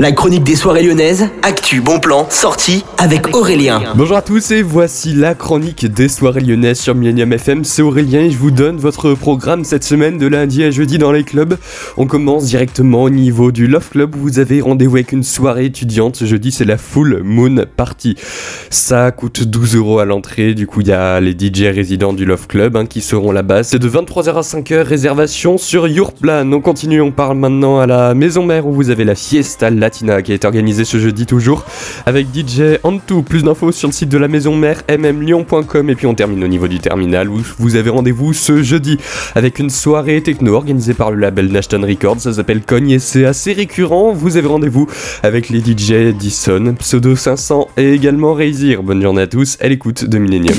La chronique des soirées lyonnaises, actu, bon plan, sortie avec Aurélien. Bonjour à tous et voici la chronique des soirées lyonnaises sur Millennium FM. C'est Aurélien et je vous donne votre programme cette semaine de lundi à jeudi dans les clubs. On commence directement au niveau du Love Club où vous avez rendez-vous avec une soirée étudiante. Jeudi c'est la Full Moon Party. Ça coûte 12 euros à l'entrée. Du coup il y a les DJ résidents du Love Club hein, qui seront là-bas. C'est de 23h à 5h, réservation sur Yourplan. On continue, on parle maintenant à la maison mère où vous avez la fiesta Qui est organisée ce jeudi toujours avec DJ Antou. Plus d'infos sur le site de la maison mère mmlyon.com et puis on termine au niveau du terminal où vous avez rendez-vous ce jeudi avec une soirée techno organisée par le label Nashton Records. Ça s'appelle Cogne et c'est assez récurrent. Vous avez rendez-vous avec les DJ Dyson, Pseudo 500 et également Razir. Bonne journée à tous, à l'écoute de Millennium.